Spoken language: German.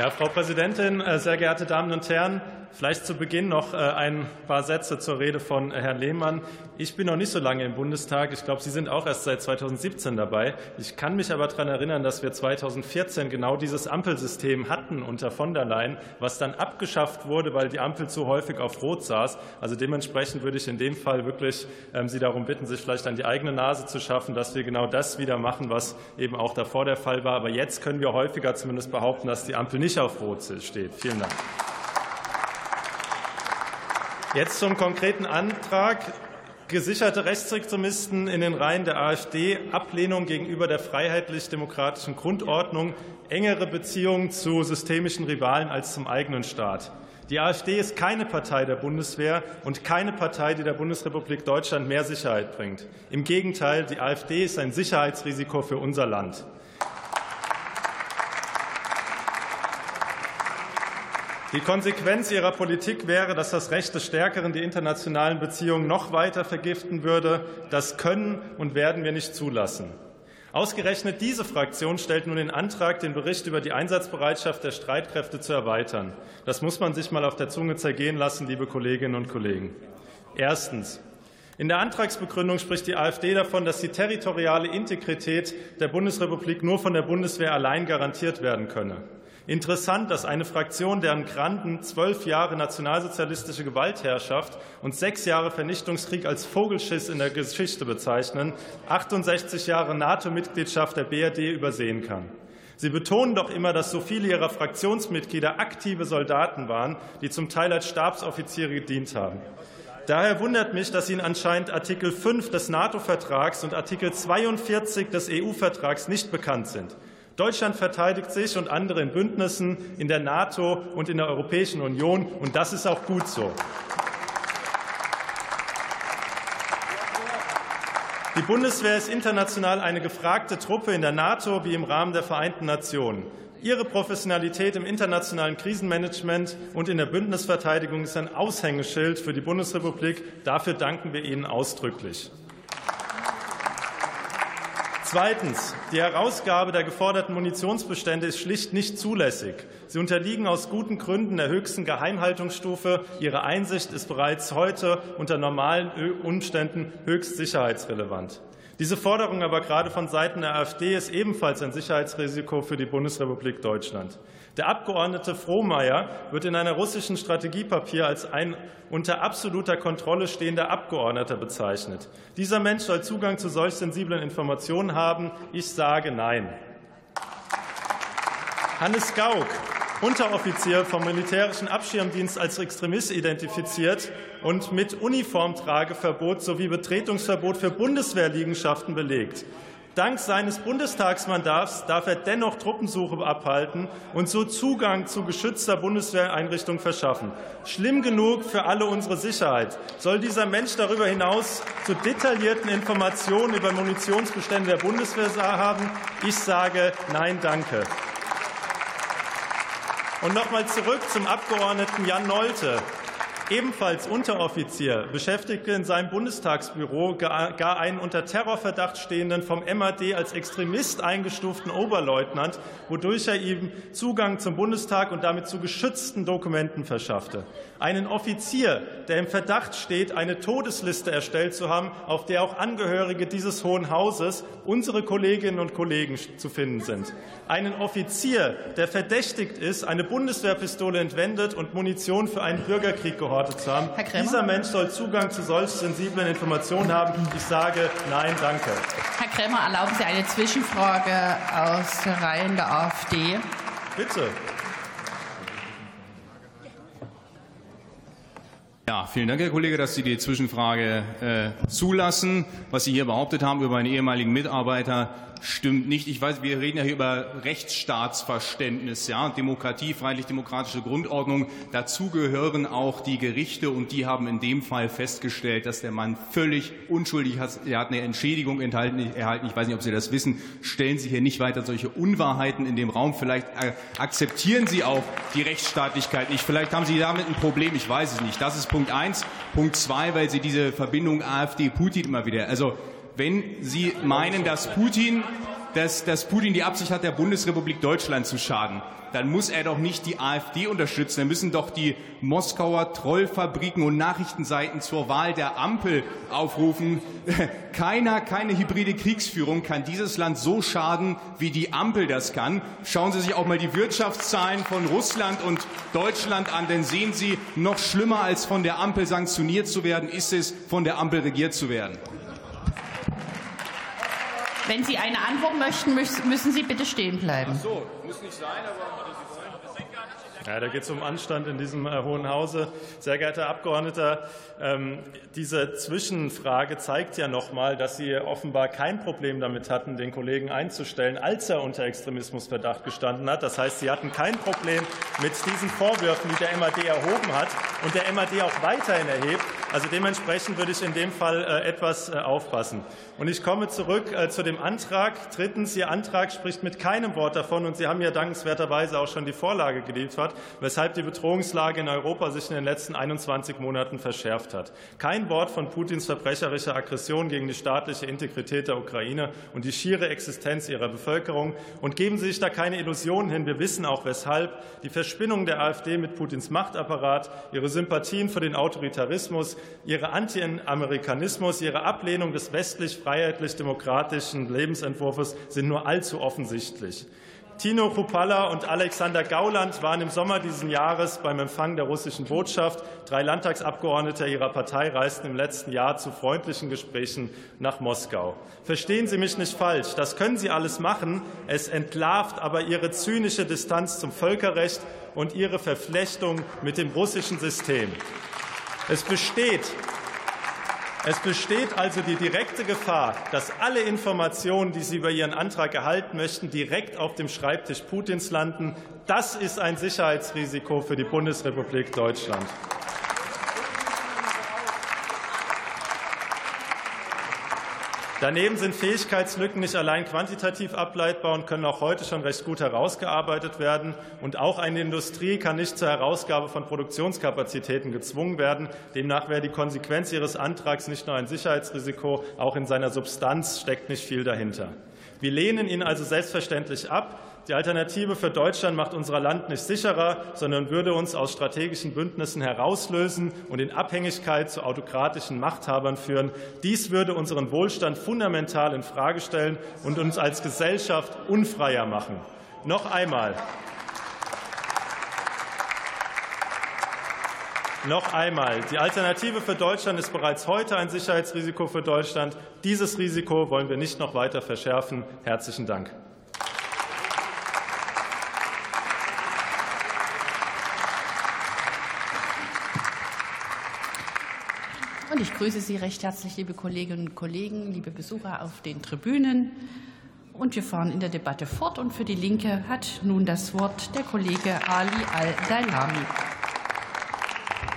Ja, Frau Präsidentin, äh, sehr geehrte Damen und Herren! Vielleicht zu Beginn noch äh, ein paar Sätze zur Rede von Herrn Lehmann. Ich bin noch nicht so lange im Bundestag. Ich glaube, Sie sind auch erst seit 2017 dabei. Ich kann mich aber daran erinnern, dass wir 2014 genau dieses Ampelsystem hatten unter von der Leyen, was dann abgeschafft wurde, weil die Ampel zu häufig auf Rot saß. Also dementsprechend würde ich in dem Fall wirklich ähm, Sie darum bitten, sich vielleicht an die eigene Nase zu schaffen, dass wir genau das wieder machen, was eben auch davor der Fall war. Aber jetzt können wir häufiger zumindest behaupten, dass die Ampel nicht auf Rot steht. Vielen Dank. Jetzt zum konkreten Antrag. Gesicherte Rechtsextremisten in den Reihen der AfD, Ablehnung gegenüber der freiheitlich-demokratischen Grundordnung, engere Beziehungen zu systemischen Rivalen als zum eigenen Staat. Die AfD ist keine Partei der Bundeswehr und keine Partei, die der Bundesrepublik Deutschland mehr Sicherheit bringt. Im Gegenteil, die AfD ist ein Sicherheitsrisiko für unser Land. Die Konsequenz ihrer Politik wäre, dass das Recht des Stärkeren die internationalen Beziehungen noch weiter vergiften würde. Das können und werden wir nicht zulassen. Ausgerechnet diese Fraktion stellt nun den Antrag, den Bericht über die Einsatzbereitschaft der Streitkräfte zu erweitern. Das muss man sich mal auf der Zunge zergehen lassen, liebe Kolleginnen und Kollegen. Erstens. In der Antragsbegründung spricht die AfD davon, dass die territoriale Integrität der Bundesrepublik nur von der Bundeswehr allein garantiert werden könne. Interessant, dass eine Fraktion, deren Granden zwölf Jahre nationalsozialistische Gewaltherrschaft und sechs Jahre Vernichtungskrieg als Vogelschiss in der Geschichte bezeichnen, 68 Jahre NATO-Mitgliedschaft der BRD übersehen kann. Sie betonen doch immer, dass so viele ihrer Fraktionsmitglieder aktive Soldaten waren, die zum Teil als Stabsoffiziere gedient haben. Daher wundert mich, dass Ihnen anscheinend Artikel 5 des NATO-Vertrags und Artikel 42 des EU-Vertrags nicht bekannt sind. Deutschland verteidigt sich und andere in Bündnissen in der NATO und in der Europäischen Union, und das ist auch gut so. Die Bundeswehr ist international eine gefragte Truppe in der NATO wie im Rahmen der Vereinten Nationen. Ihre Professionalität im internationalen Krisenmanagement und in der Bündnisverteidigung ist ein Aushängeschild für die Bundesrepublik. Dafür danken wir Ihnen ausdrücklich. Zweitens. Die Herausgabe der geforderten Munitionsbestände ist schlicht nicht zulässig. Sie unterliegen aus guten Gründen der höchsten Geheimhaltungsstufe. Ihre Einsicht ist bereits heute unter normalen Umständen höchst sicherheitsrelevant. Diese Forderung aber gerade von Seiten der AfD ist ebenfalls ein Sicherheitsrisiko für die Bundesrepublik Deutschland. Der Abgeordnete Frohmeier wird in einer russischen Strategiepapier als ein unter absoluter Kontrolle stehender Abgeordneter bezeichnet. Dieser Mensch soll Zugang zu solch sensiblen Informationen haben. Ich sage Nein. Hannes Gauck, Unteroffizier vom militärischen Abschirmdienst als Extremist identifiziert und mit Uniformtrageverbot sowie Betretungsverbot für Bundeswehrliegenschaften belegt. Dank seines Bundestagsmandats darf er dennoch Truppensuche abhalten und so Zugang zu geschützter Bundeswehreinrichtung verschaffen. Schlimm genug für alle unsere Sicherheit. Soll dieser Mensch darüber hinaus zu detaillierten Informationen über Munitionsbestände der Bundeswehr haben? Ich sage Nein, danke. Und noch mal zurück zum Abgeordneten Jan Nolte ebenfalls Unteroffizier, beschäftigte in seinem Bundestagsbüro gar einen unter Terrorverdacht stehenden, vom MAD als Extremist eingestuften Oberleutnant, wodurch er ihm Zugang zum Bundestag und damit zu geschützten Dokumenten verschaffte. Einen Offizier, der im Verdacht steht, eine Todesliste erstellt zu haben, auf der auch Angehörige dieses Hohen Hauses, unsere Kolleginnen und Kollegen, zu finden sind. Einen Offizier, der verdächtigt ist, eine Bundeswehrpistole entwendet und Munition für einen Bürgerkrieg gehortet geantwortet zu haben. Dieser Mensch soll Zugang zu solch sensiblen Informationen haben. Ich sage nein, danke. Herr Krämer, erlauben Sie eine Zwischenfrage aus den Reihen der AfD? Bitte. Ja, vielen Dank, Herr Kollege, dass Sie die Zwischenfrage äh, zulassen. Was Sie hier behauptet haben über einen ehemaligen Mitarbeiter, stimmt nicht. Ich weiß, wir reden ja hier über Rechtsstaatsverständnis, ja, Demokratie, freiheitlich-demokratische Grundordnung. Dazu gehören auch die Gerichte und die haben in dem Fall festgestellt, dass der Mann völlig unschuldig ist. Er hat eine Entschädigung enthalten, erhalten. Ich weiß nicht, ob Sie das wissen. Stellen Sie hier nicht weiter solche Unwahrheiten in dem Raum. Vielleicht äh, akzeptieren Sie auch die Rechtsstaatlichkeit nicht. Vielleicht haben Sie damit ein Problem. Ich weiß es nicht. Das ist Punkt eins. Punkt zwei, weil Sie diese Verbindung AfD-Putin immer wieder, also wenn Sie meinen, dass Putin dass, dass Putin die Absicht hat, der Bundesrepublik Deutschland zu schaden, dann muss er doch nicht die AfD unterstützen. Dann müssen doch die Moskauer Trollfabriken und Nachrichtenseiten zur Wahl der Ampel aufrufen. Keiner, keine hybride Kriegsführung kann dieses Land so schaden, wie die Ampel das kann. Schauen Sie sich auch mal die Wirtschaftszahlen von Russland und Deutschland an, denn sehen Sie, noch schlimmer als von der Ampel sanktioniert zu werden, ist es, von der Ampel regiert zu werden. Wenn Sie eine Antwort möchten, müssen Sie bitte stehen bleiben. Ach so, muss nicht sein, aber ja, da geht es um Anstand in diesem äh, Hohen Hause. Sehr geehrter Abgeordneter, ähm, diese Zwischenfrage zeigt ja noch mal, dass Sie offenbar kein Problem damit hatten, den Kollegen einzustellen, als er unter Extremismusverdacht gestanden hat. Das heißt, Sie hatten kein Problem mit diesen Vorwürfen, die der MAD erhoben hat und der MAD auch weiterhin erhebt. Also dementsprechend würde ich in dem Fall äh, etwas äh, aufpassen. Und ich komme zurück äh, zu dem Antrag. Drittens, Ihr Antrag spricht mit keinem Wort davon, und Sie haben ja dankenswerterweise auch schon die Vorlage geliefert, weshalb die Bedrohungslage in Europa sich in den letzten 21 Monaten verschärft hat. Kein Wort von Putins verbrecherischer Aggression gegen die staatliche Integrität der Ukraine und die schiere Existenz ihrer Bevölkerung. Und geben Sie sich da keine Illusionen hin. Wir wissen auch weshalb. Die Verspinnung der AfD mit Putins Machtapparat, ihre Sympathien für den Autoritarismus, ihre Anti-Amerikanismus, ihre Ablehnung des westlich freiheitlich-demokratischen Lebensentwurfs sind nur allzu offensichtlich. Tino Chrupalla und Alexander Gauland waren im Sommer dieses Jahres beim Empfang der russischen Botschaft. Drei Landtagsabgeordnete ihrer Partei reisten im letzten Jahr zu freundlichen Gesprächen nach Moskau. Verstehen Sie mich nicht falsch, das können Sie alles machen. Es entlarvt aber Ihre zynische Distanz zum Völkerrecht und Ihre Verflechtung mit dem russischen System. Es besteht es besteht also die direkte Gefahr, dass alle Informationen, die Sie über Ihren Antrag erhalten möchten, direkt auf dem Schreibtisch Putins landen. Das ist ein Sicherheitsrisiko für die Bundesrepublik Deutschland. Daneben sind Fähigkeitslücken nicht allein quantitativ ableitbar und können auch heute schon recht gut herausgearbeitet werden. Und auch eine Industrie kann nicht zur Herausgabe von Produktionskapazitäten gezwungen werden. Demnach wäre die Konsequenz Ihres Antrags nicht nur ein Sicherheitsrisiko, auch in seiner Substanz steckt nicht viel dahinter. Wir lehnen ihn also selbstverständlich ab. Die Alternative für Deutschland macht unser Land nicht sicherer, sondern würde uns aus strategischen Bündnissen herauslösen und in Abhängigkeit zu autokratischen Machthabern führen. Dies würde unseren Wohlstand fundamental in Frage stellen und uns als Gesellschaft unfreier machen. Noch einmal. Noch einmal. Die Alternative für Deutschland ist bereits heute ein Sicherheitsrisiko für Deutschland. Dieses Risiko wollen wir nicht noch weiter verschärfen. Herzlichen Dank. Und ich grüße Sie recht herzlich, liebe Kolleginnen und Kollegen, liebe Besucher auf den Tribünen. Und wir fahren in der Debatte fort. Und für die Linke hat nun das Wort der Kollege Ali Al-Dailami.